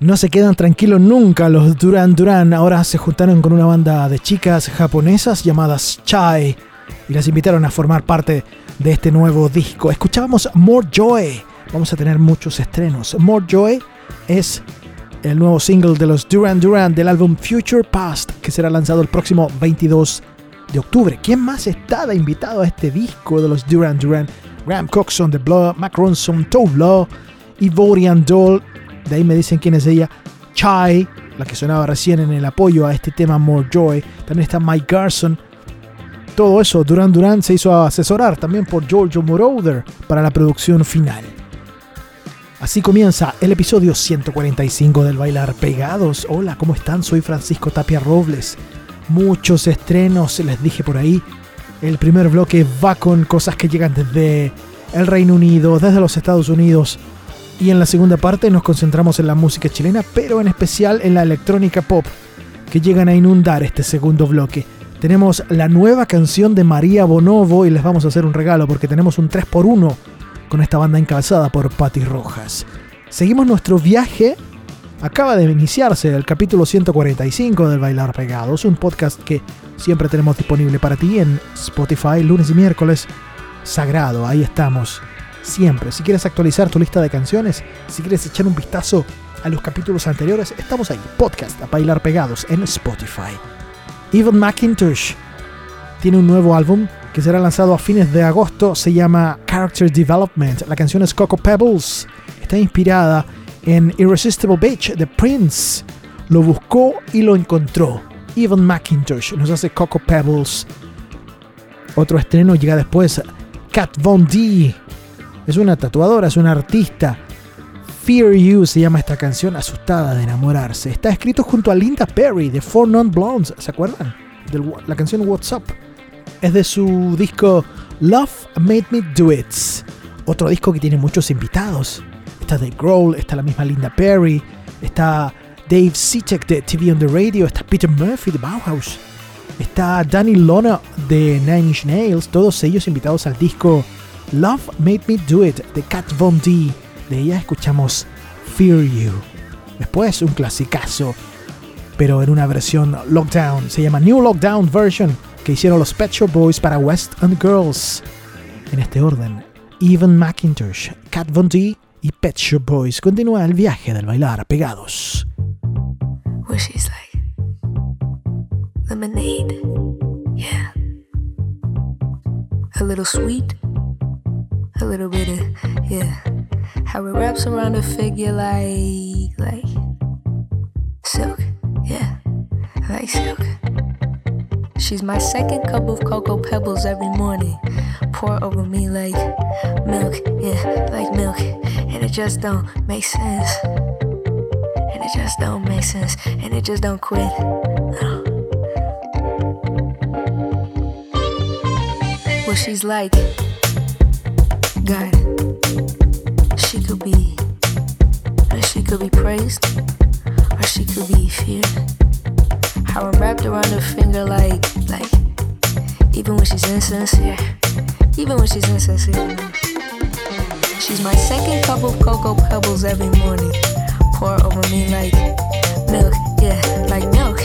No se quedan tranquilos nunca los Duran Duran. Ahora se juntaron con una banda de chicas japonesas llamadas Chai y las invitaron a formar parte de este nuevo disco. Escuchábamos More Joy. Vamos a tener muchos estrenos. More Joy es el nuevo single de los Duran Duran del álbum Future Past que será lanzado el próximo 22 de octubre. ¿Quién más está invitado a este disco de los Duran Duran? Graham Coxon de Blood, Mac Ronson, Tove Law, Ivorian Doll de ahí me dicen quién es ella. Chai, la que sonaba recién en el apoyo a este tema More Joy. También está Mike Garson. Todo eso, Duran Duran se hizo asesorar también por Giorgio Moroder para la producción final. Así comienza el episodio 145 del Bailar Pegados. Hola, ¿cómo están? Soy Francisco Tapia Robles. Muchos estrenos, les dije por ahí. El primer bloque va con cosas que llegan desde el Reino Unido, desde los Estados Unidos, y en la segunda parte nos concentramos en la música chilena, pero en especial en la electrónica pop, que llegan a inundar este segundo bloque. Tenemos la nueva canción de María Bonovo y les vamos a hacer un regalo porque tenemos un 3x1 con esta banda encabezada por Patti Rojas. Seguimos nuestro viaje. Acaba de iniciarse el capítulo 145 del Bailar Pegados, un podcast que siempre tenemos disponible para ti en Spotify lunes y miércoles sagrado, ahí estamos. Siempre. Si quieres actualizar tu lista de canciones, si quieres echar un vistazo a los capítulos anteriores, estamos ahí. Podcast a bailar pegados en Spotify. Evan McIntosh tiene un nuevo álbum que será lanzado a fines de agosto. Se llama Character Development. La canción es Coco Pebbles. Está inspirada en Irresistible Beach de Prince. Lo buscó y lo encontró. Evan McIntosh nos hace Coco Pebbles. Otro estreno llega después. Kat Von D. Es una tatuadora, es una artista. Fear You se llama esta canción, asustada de enamorarse. Está escrito junto a Linda Perry de Four Non Blondes, ¿se acuerdan? De la canción What's Up. Es de su disco Love Made Me Do It. Otro disco que tiene muchos invitados. Está Dave Grohl, está la misma Linda Perry, está Dave Sitek de TV on the Radio, está Peter Murphy de Bauhaus, está Danny Lona de Nine Inch Nails, todos ellos invitados al disco Love Made Me Do It de Kat Von D. De ella escuchamos Fear You. Después un clasicazo, pero en una versión lockdown, se llama New Lockdown Version, que hicieron los Pet Shop Boys para West and Girls. En este orden, Evan McIntosh, Kat Von D y Pet Shop Boys. Continúa el viaje del bailar pegados. where she's like, lemonade, yeah. A little sweet, a little bit of, yeah. How it wraps around her figure like, like silk, yeah. Like silk. She's my second cup of cocoa pebbles every morning. Pour over me like milk, yeah, like milk. And it just don't make sense and it just don't make sense, and it just don't quit. No. Well, she's like God. She could be, she could be praised, or she could be feared. How I'm wrapped around her finger, like, like, even when she's insincere, even when she's insincere. She's my second cup of cocoa pebbles every morning pour over me like milk, yeah, like milk.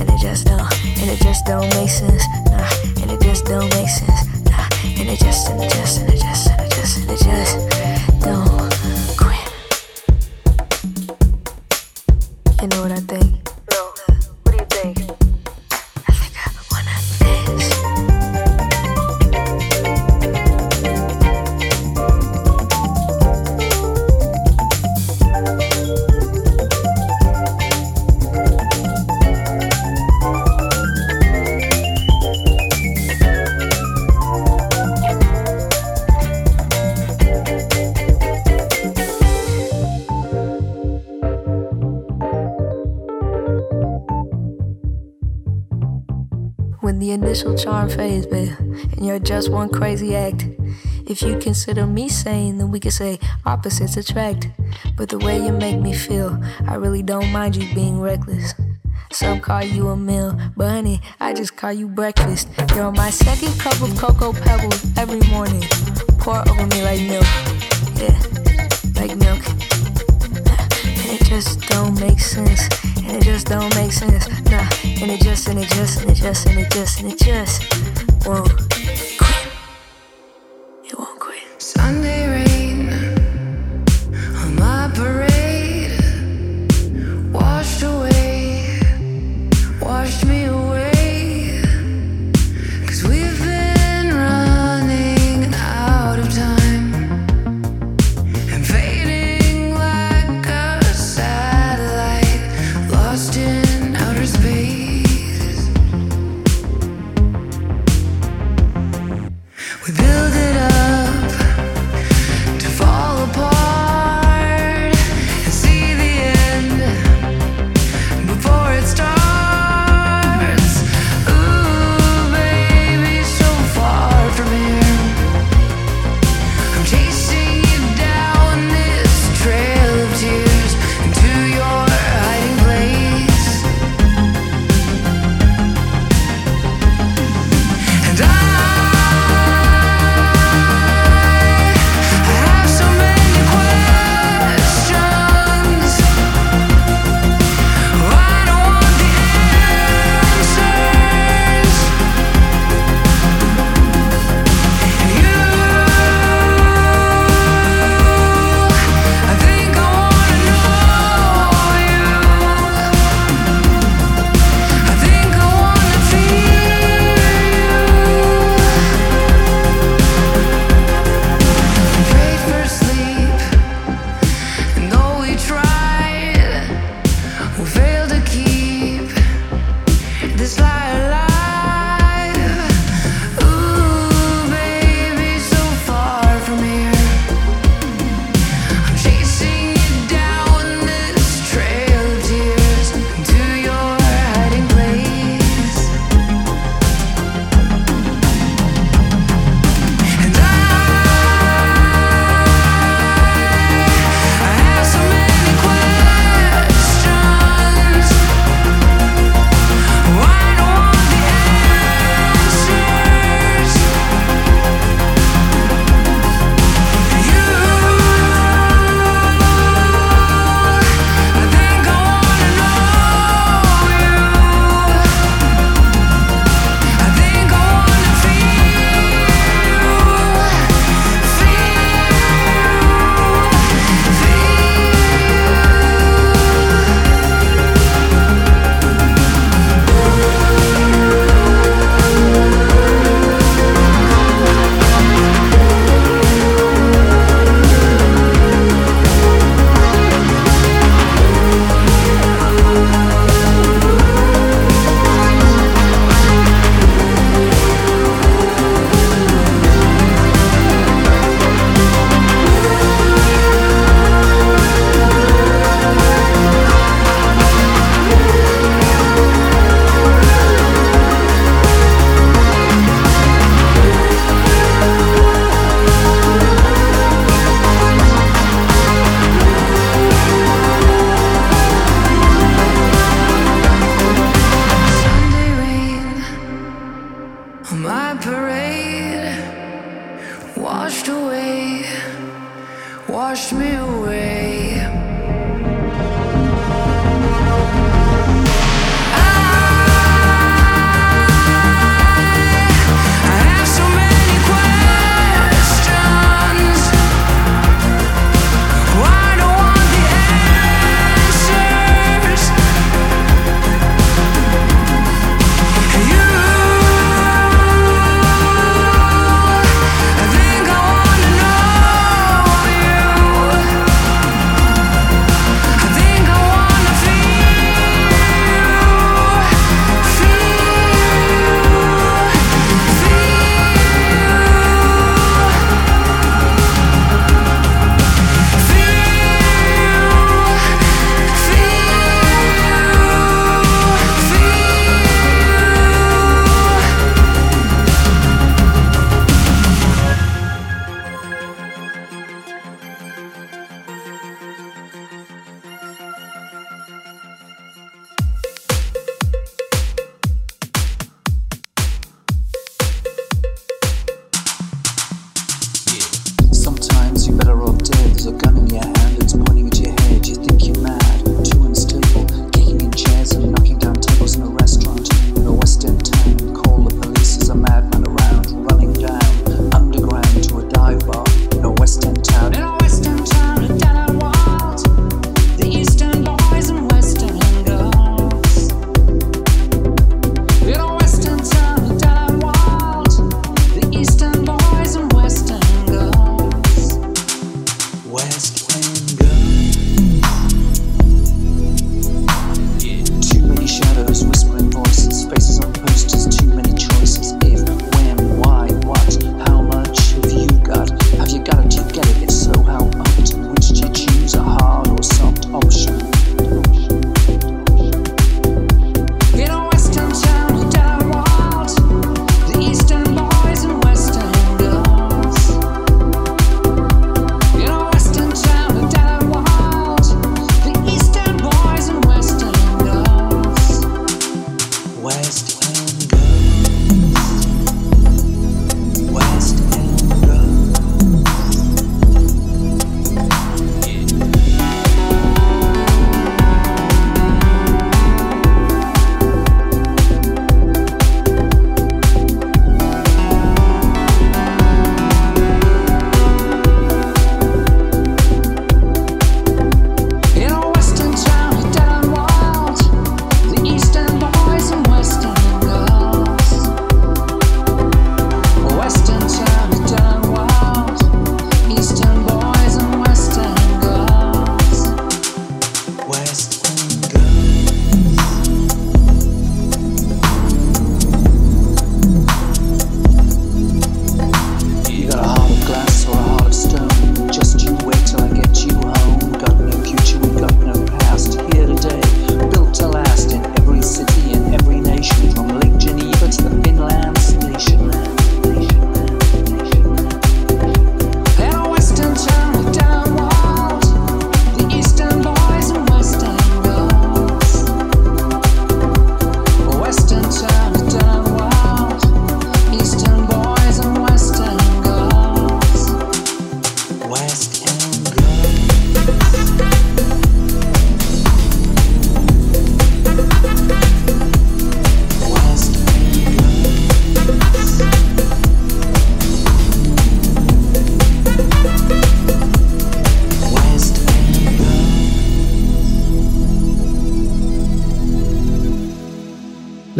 And it just don't, and it just don't make sense, nah. And it just don't make sense, nah. And it just, and it just, and it just, just, Initial charm fades, babe, and you're just one crazy act. If you consider me sane, then we could say opposites attract. But the way you make me feel, I really don't mind you being reckless. Some call you a meal, but honey, I just call you breakfast. You're my second cup of cocoa pebbles every morning. Pour over me like milk. Yeah, like milk. It just don't make sense. And it just don't make sense. Nah, and it just, and it just, and it just, and it just, and it just won't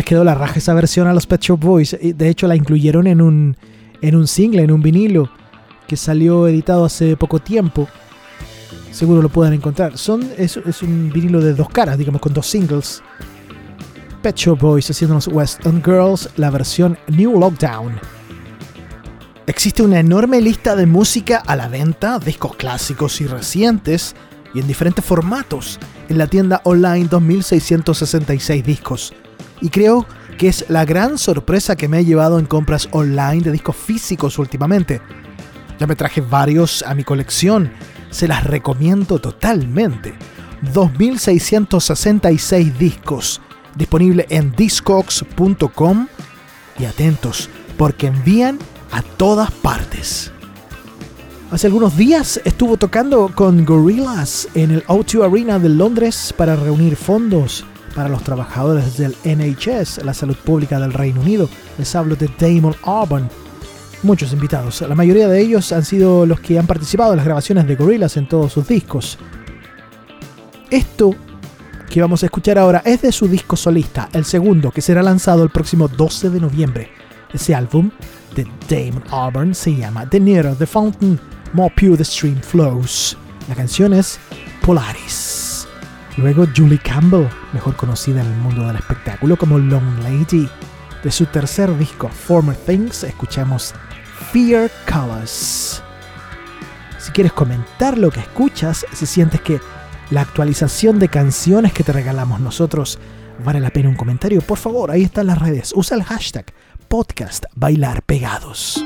quedó la raja esa versión a los Pet Shop Boys. De hecho, la incluyeron en un, en un single, en un vinilo, que salió editado hace poco tiempo. Seguro lo pueden encontrar. Son, es, un vinilo de dos caras, digamos, con dos singles. Pet Shop Boys haciéndonos West End Girls, la versión New Lockdown. Existe una enorme lista de música a la venta, discos clásicos y recientes, y en diferentes formatos, en la tienda online 2666 discos y creo que es la gran sorpresa que me he llevado en compras online de discos físicos últimamente. Ya me traje varios a mi colección, se las recomiendo totalmente. 2.666 discos, disponible en discogs.com y atentos, porque envían a todas partes. Hace algunos días estuvo tocando con Gorillaz en el O2 Arena de Londres para reunir fondos para los trabajadores del NHS, la salud pública del Reino Unido. Les hablo de Damon Albarn. Muchos invitados, la mayoría de ellos han sido los que han participado en las grabaciones de Gorillaz en todos sus discos. Esto que vamos a escuchar ahora es de su disco solista, el segundo, que será lanzado el próximo 12 de noviembre. Ese álbum de Damon Albarn se llama The Nearer the Fountain, More Pure the Stream Flows. La canción es Polaris. Luego Julie Campbell, mejor conocida en el mundo del espectáculo como Long Lady. De su tercer disco, Former Things, escuchamos Fear Colors. Si quieres comentar lo que escuchas, si sientes que la actualización de canciones que te regalamos nosotros vale la pena un comentario, por favor, ahí están las redes. Usa el hashtag podcast bailar pegados.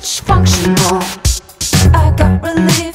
touch functional. I got relief.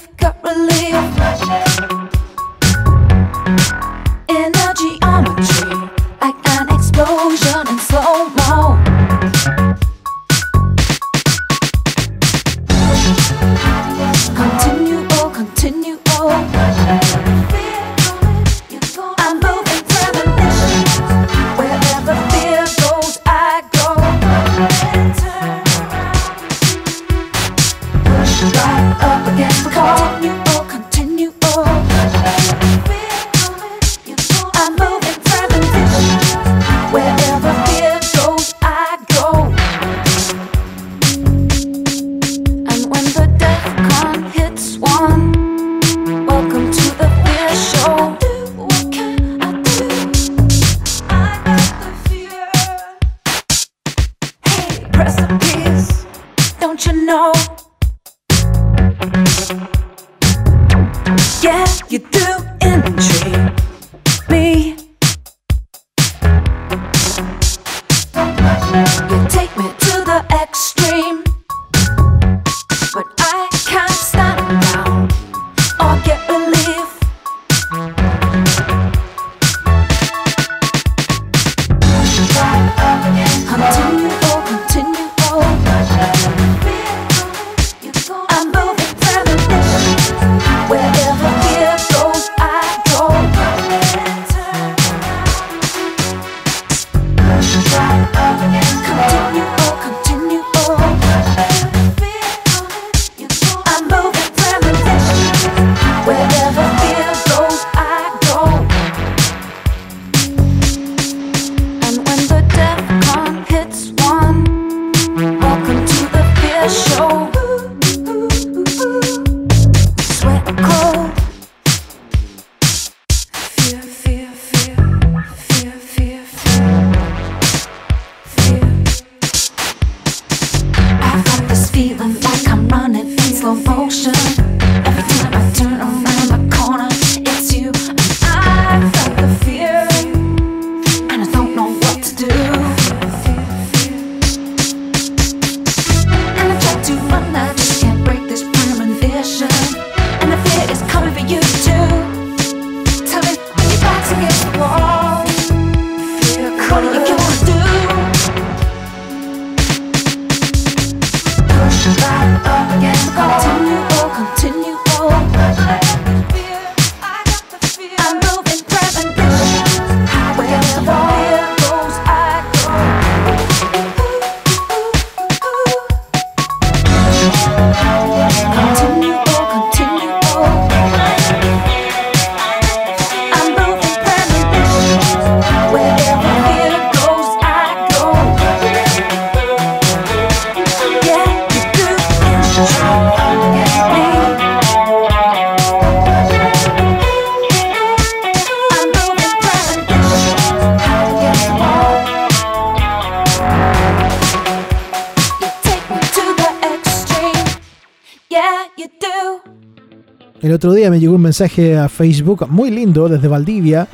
otro día me llegó un mensaje a Facebook muy lindo desde Valdivia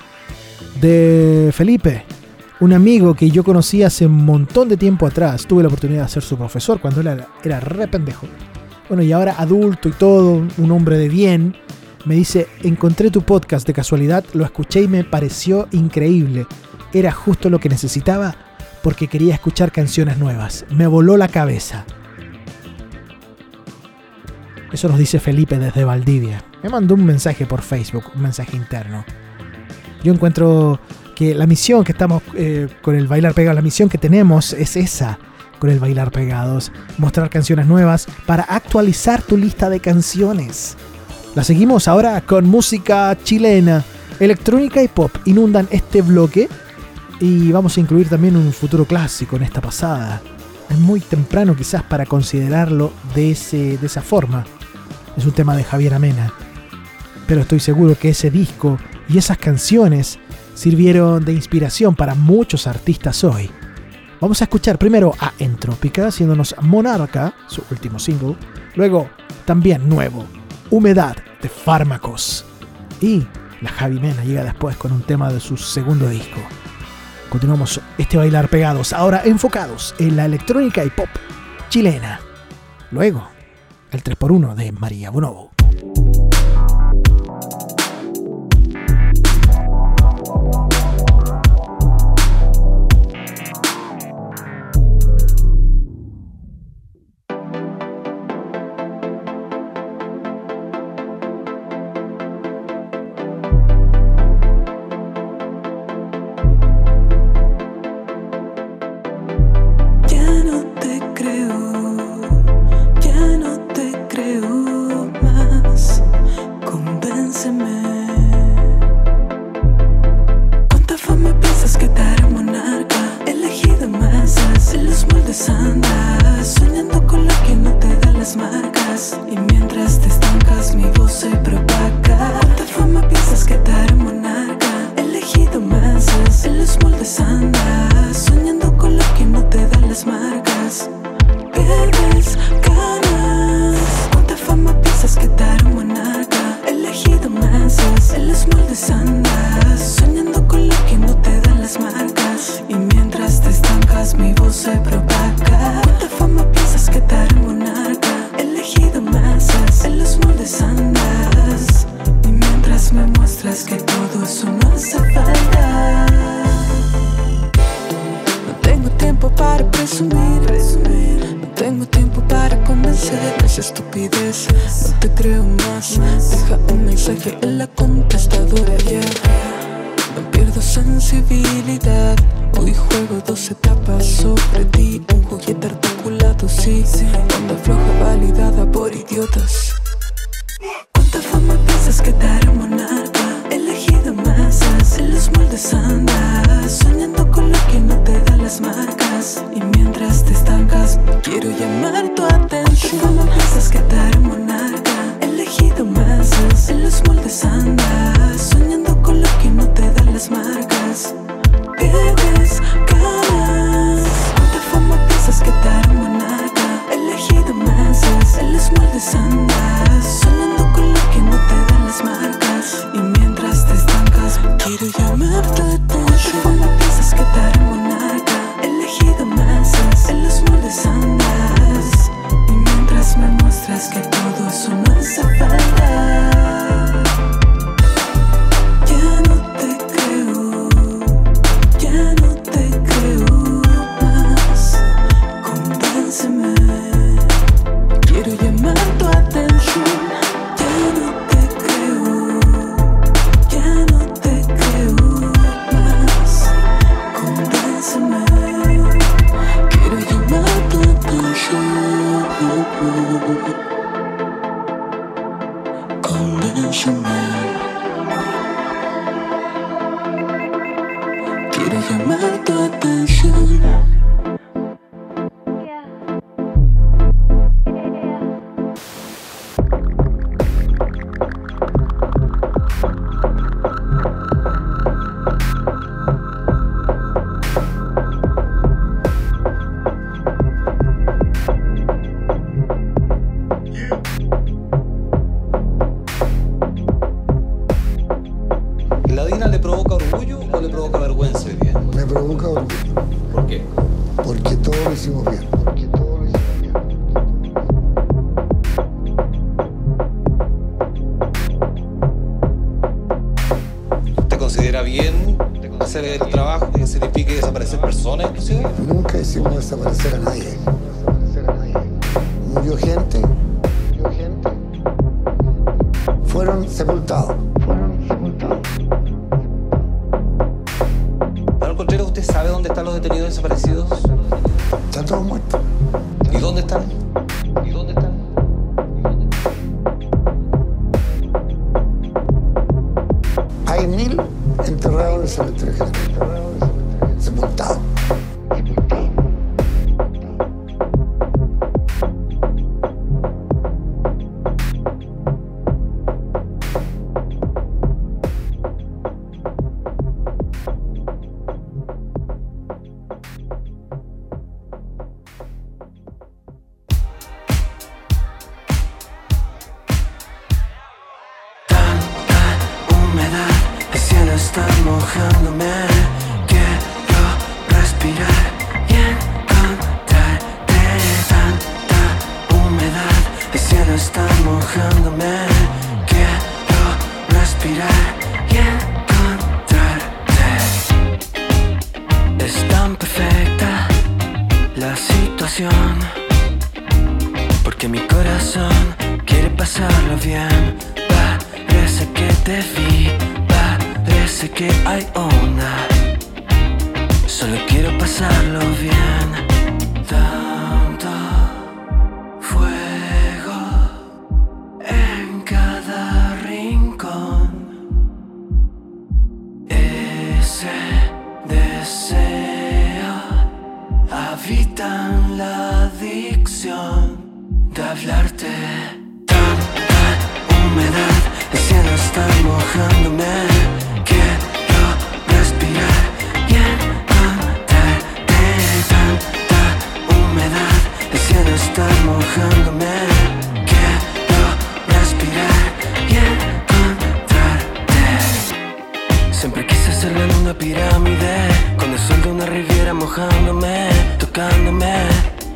de Felipe, un amigo que yo conocí hace un montón de tiempo atrás. Tuve la oportunidad de ser su profesor cuando él era, era re pendejo. Bueno, y ahora adulto y todo, un hombre de bien, me dice, encontré tu podcast de casualidad, lo escuché y me pareció increíble. Era justo lo que necesitaba porque quería escuchar canciones nuevas. Me voló la cabeza. Eso nos dice Felipe desde Valdivia me mandó un mensaje por Facebook, un mensaje interno. Yo encuentro que la misión que estamos eh, con el bailar pegado, la misión que tenemos es esa con el bailar pegados, mostrar canciones nuevas para actualizar tu lista de canciones. La seguimos ahora con música chilena, electrónica y pop inundan este bloque y vamos a incluir también un futuro clásico en esta pasada. Es muy temprano quizás para considerarlo de, ese, de esa forma. Es un tema de Javier Amena. Pero estoy seguro que ese disco y esas canciones sirvieron de inspiración para muchos artistas hoy. Vamos a escuchar primero a Entrópica haciéndonos Monarca, su último single. Luego, también nuevo, Humedad de Fármacos. Y la Javi Mena llega después con un tema de su segundo disco. Continuamos este bailar pegados, ahora enfocados en la electrónica y pop chilena. Luego, el 3x1 de María Bonobo. Las desaparecer personas inclusive? Nunca hicimos desaparecer a nadie. Murió gente. Murió gente. Fueron sepultados. Fueron sepultados. Manuel Contreras, ¿usted sabe dónde están los detenidos desaparecidos? Están todos muertos. Habita en la adicción de hablarte. Tanta humedad, el cielo está mojándome. Quiero respirar y encontrarte. Tanta humedad, el cielo está mojándome. Quiero respirar y. Siempre quise hacerlo en una pirámide Con el sol de una riviera mojándome Tocándome.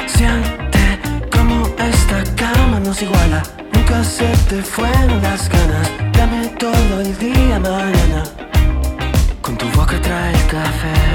Siente como esta cama nos iguala. Nunca se te fueron las ganas. Dame todo el día mañana. Con tu boca trae el café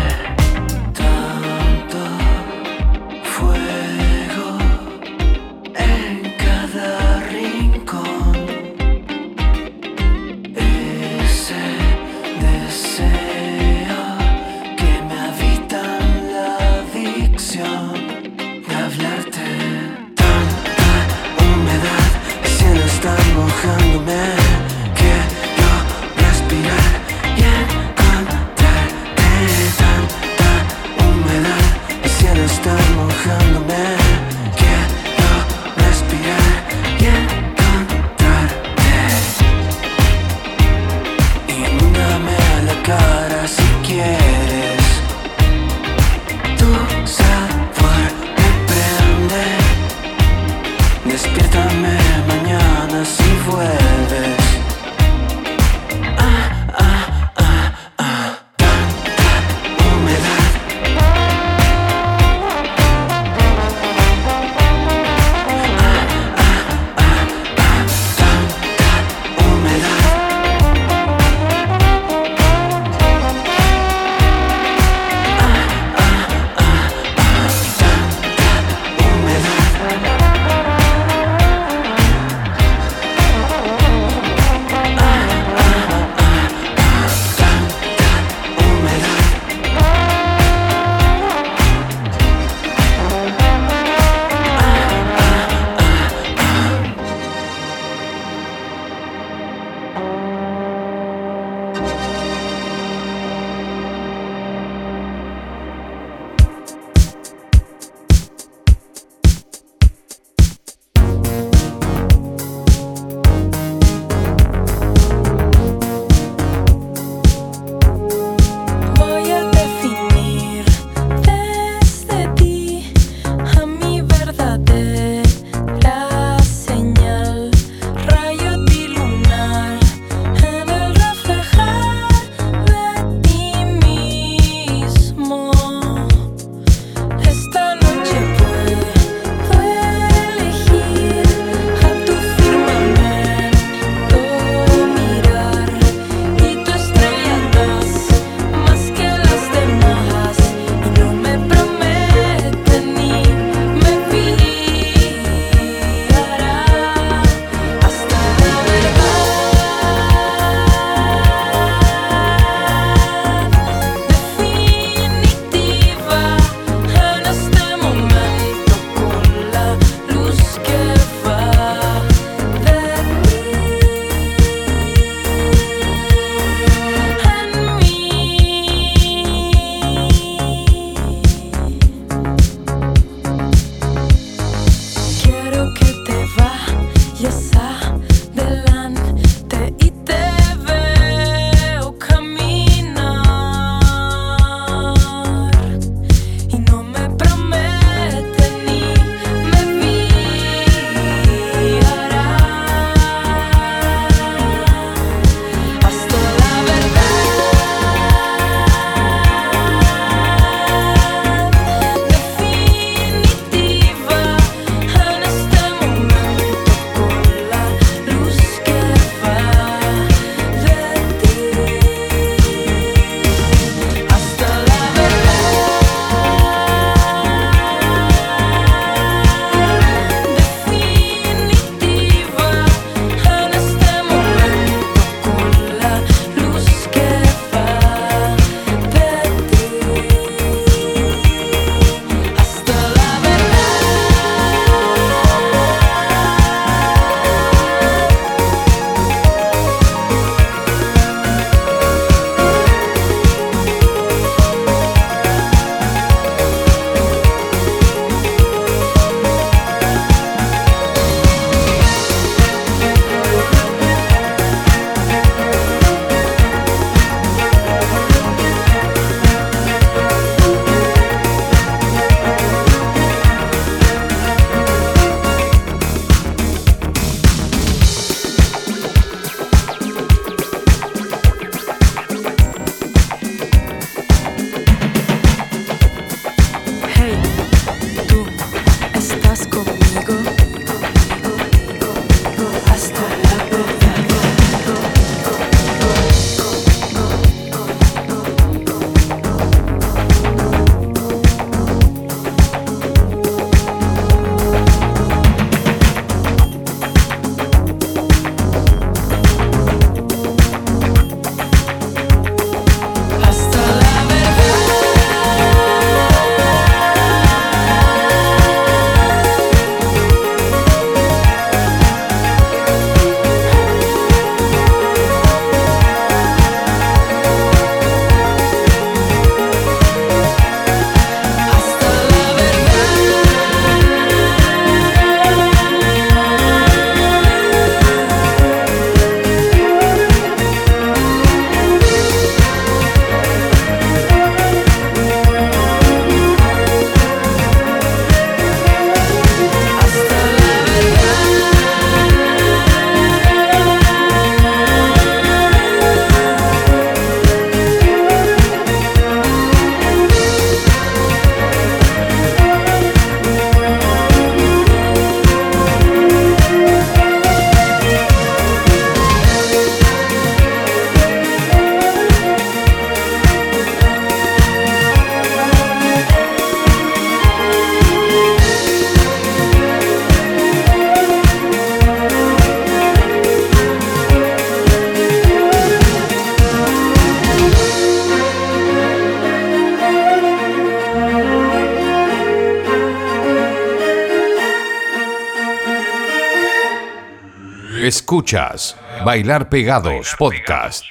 Escuchas Bailar Pegados Podcast.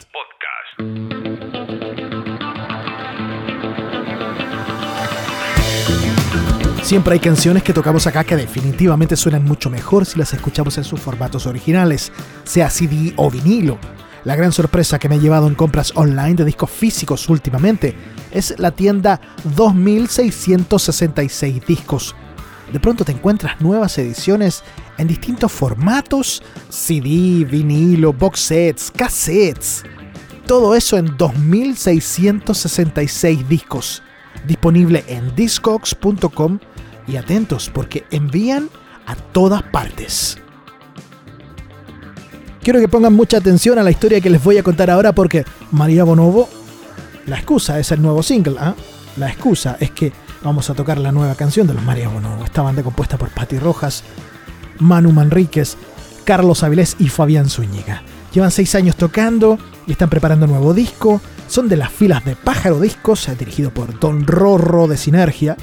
Siempre hay canciones que tocamos acá que definitivamente suenan mucho mejor si las escuchamos en sus formatos originales, sea CD o vinilo. La gran sorpresa que me he llevado en compras online de discos físicos últimamente es la tienda 2666 discos. De pronto te encuentras nuevas ediciones en distintos formatos, CD, vinilo, box sets, cassettes. Todo eso en 2666 discos. Disponible en discogs.com y atentos porque envían a todas partes. Quiero que pongan mucha atención a la historia que les voy a contar ahora porque María Bonobo, la excusa es el nuevo single, ¿ah? La excusa es que vamos a tocar la nueva canción de los María Bonobo, esta banda compuesta por Patti Rojas, Manu Manríquez, Carlos Avilés y Fabián Zúñiga. Llevan seis años tocando y están preparando un nuevo disco. Son de las filas de Pájaro Discos, dirigido por Don Rorro de Sinergia.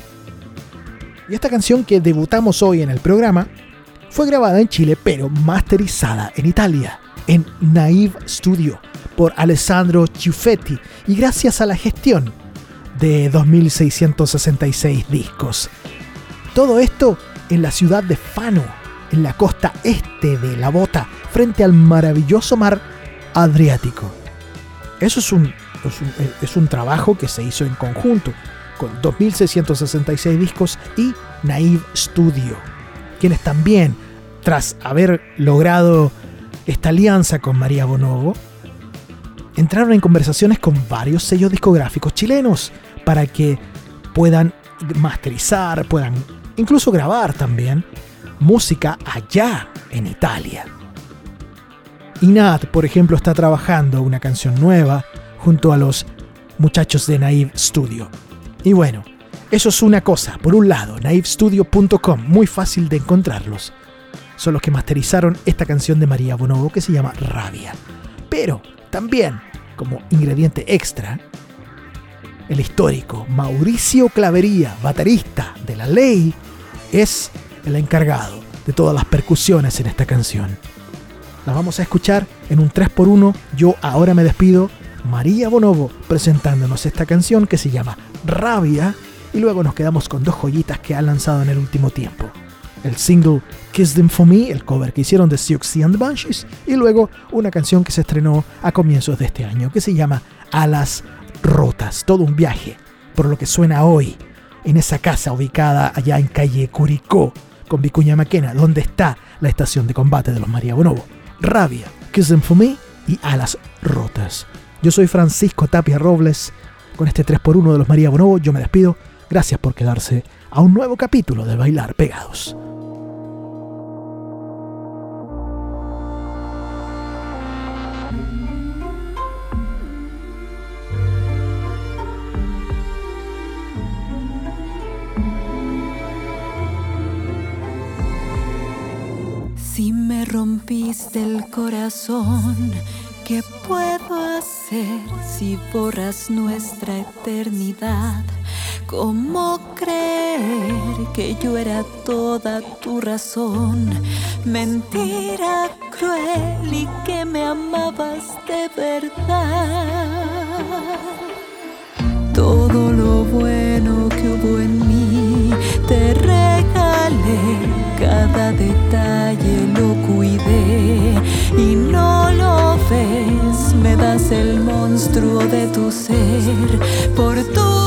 Y esta canción que debutamos hoy en el programa fue grabada en Chile, pero masterizada en Italia, en Naive Studio, por Alessandro Ciuffetti, y gracias a la gestión de 2666 discos. Todo esto en la ciudad de Fano, en la costa este de la Bota, frente al maravilloso mar Adriático. Eso es un, es un, es un trabajo que se hizo en conjunto con 2666 discos y Naive Studio, quienes también, tras haber logrado esta alianza con María Bonobo, entraron en conversaciones con varios sellos discográficos chilenos para que puedan masterizar, puedan incluso grabar también música allá en Italia. Inat, por ejemplo, está trabajando una canción nueva junto a los muchachos de Naive Studio. Y bueno, eso es una cosa. Por un lado, naivestudio.com, muy fácil de encontrarlos. Son los que masterizaron esta canción de María Bonobo que se llama Rabia. Pero también, como ingrediente extra, el histórico Mauricio Clavería, baterista de La Ley, es el encargado de todas las percusiones en esta canción. Las vamos a escuchar en un 3x1. Yo ahora me despido. María Bonobo presentándonos esta canción que se llama Rabia y luego nos quedamos con dos joyitas que ha lanzado en el último tiempo. El single Kiss Them For Me, el cover que hicieron de Siouxsie and the Banshees, y luego una canción que se estrenó a comienzos de este año que se llama Alas Rotas, todo un viaje, por lo que suena hoy en esa casa ubicada allá en calle Curicó, con Vicuña Maquena, donde está la estación de combate de los María Bonobo. Rabia, Kiss Them For Me y Alas Rotas. Yo soy Francisco Tapia Robles. Con este 3x1 de los María Bonobo yo me despido. Gracias por quedarse a un nuevo capítulo de Bailar Pegados. Si me rompiste el corazón, ¿qué puedo hacer si borras nuestra eternidad? ¿Cómo creer que yo era toda tu razón? Mentira cruel y que me amabas de verdad. Todo lo bueno que hubo en mí te regalé, cada detalle lo cuidé. Y no lo ves, me das el monstruo de tu ser. Por tu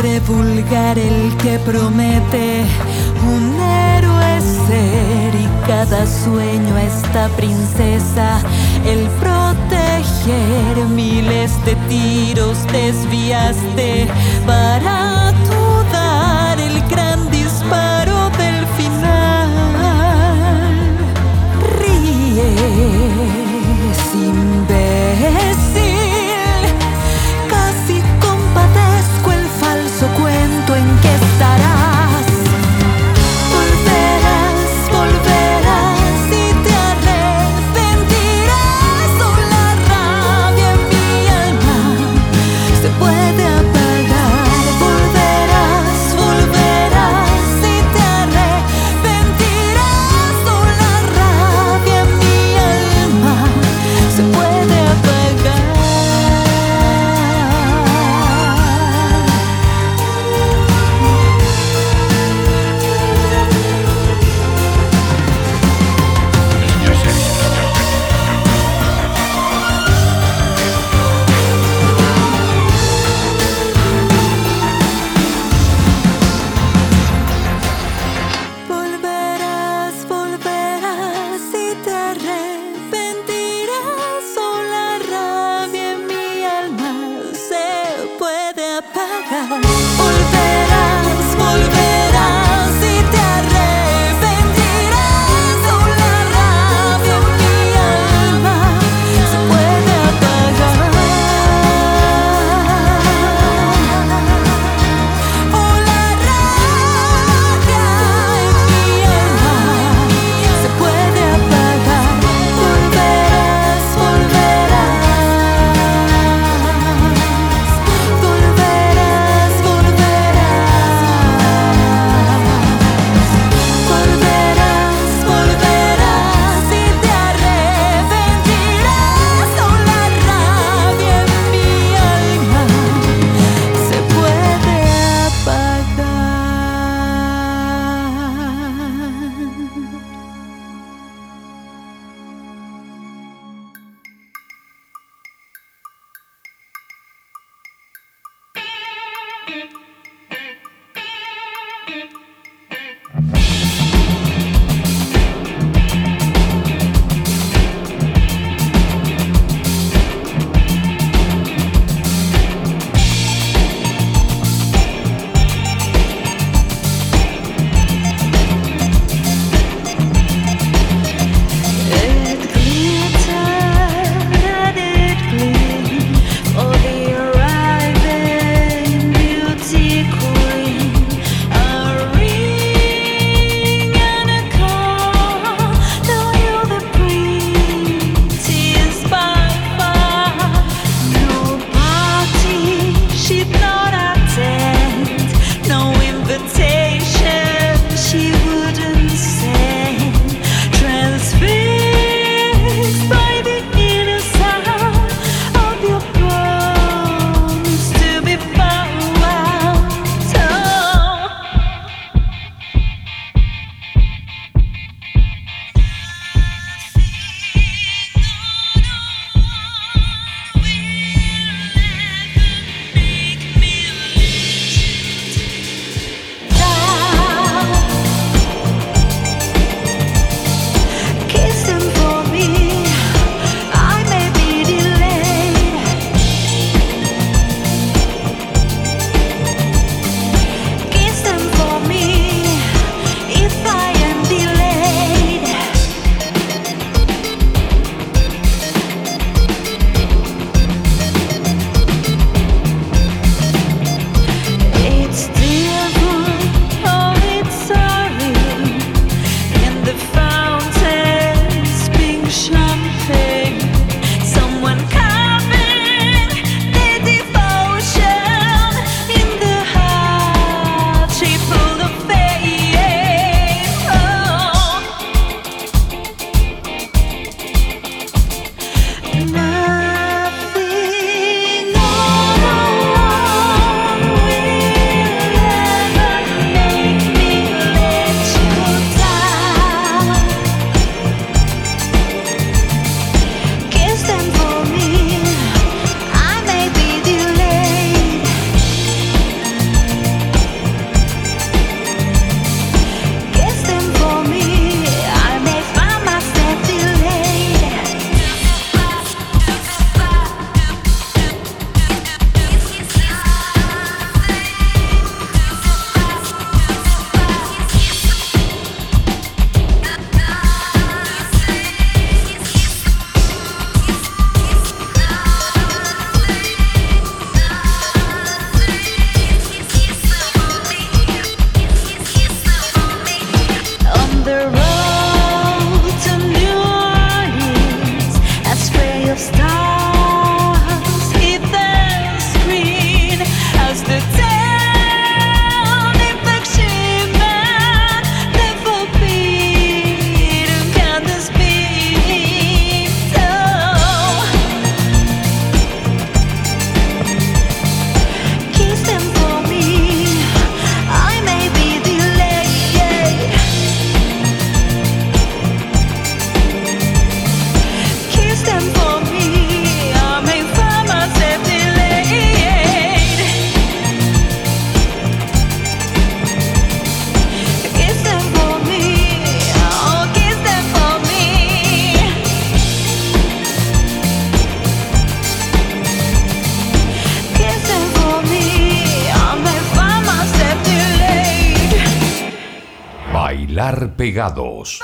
Vulgar el que promete. Un héroe ser y cada sueño esta princesa. El proteger miles de tiros desviaste para Pegados.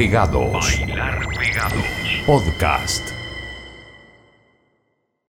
Pegados.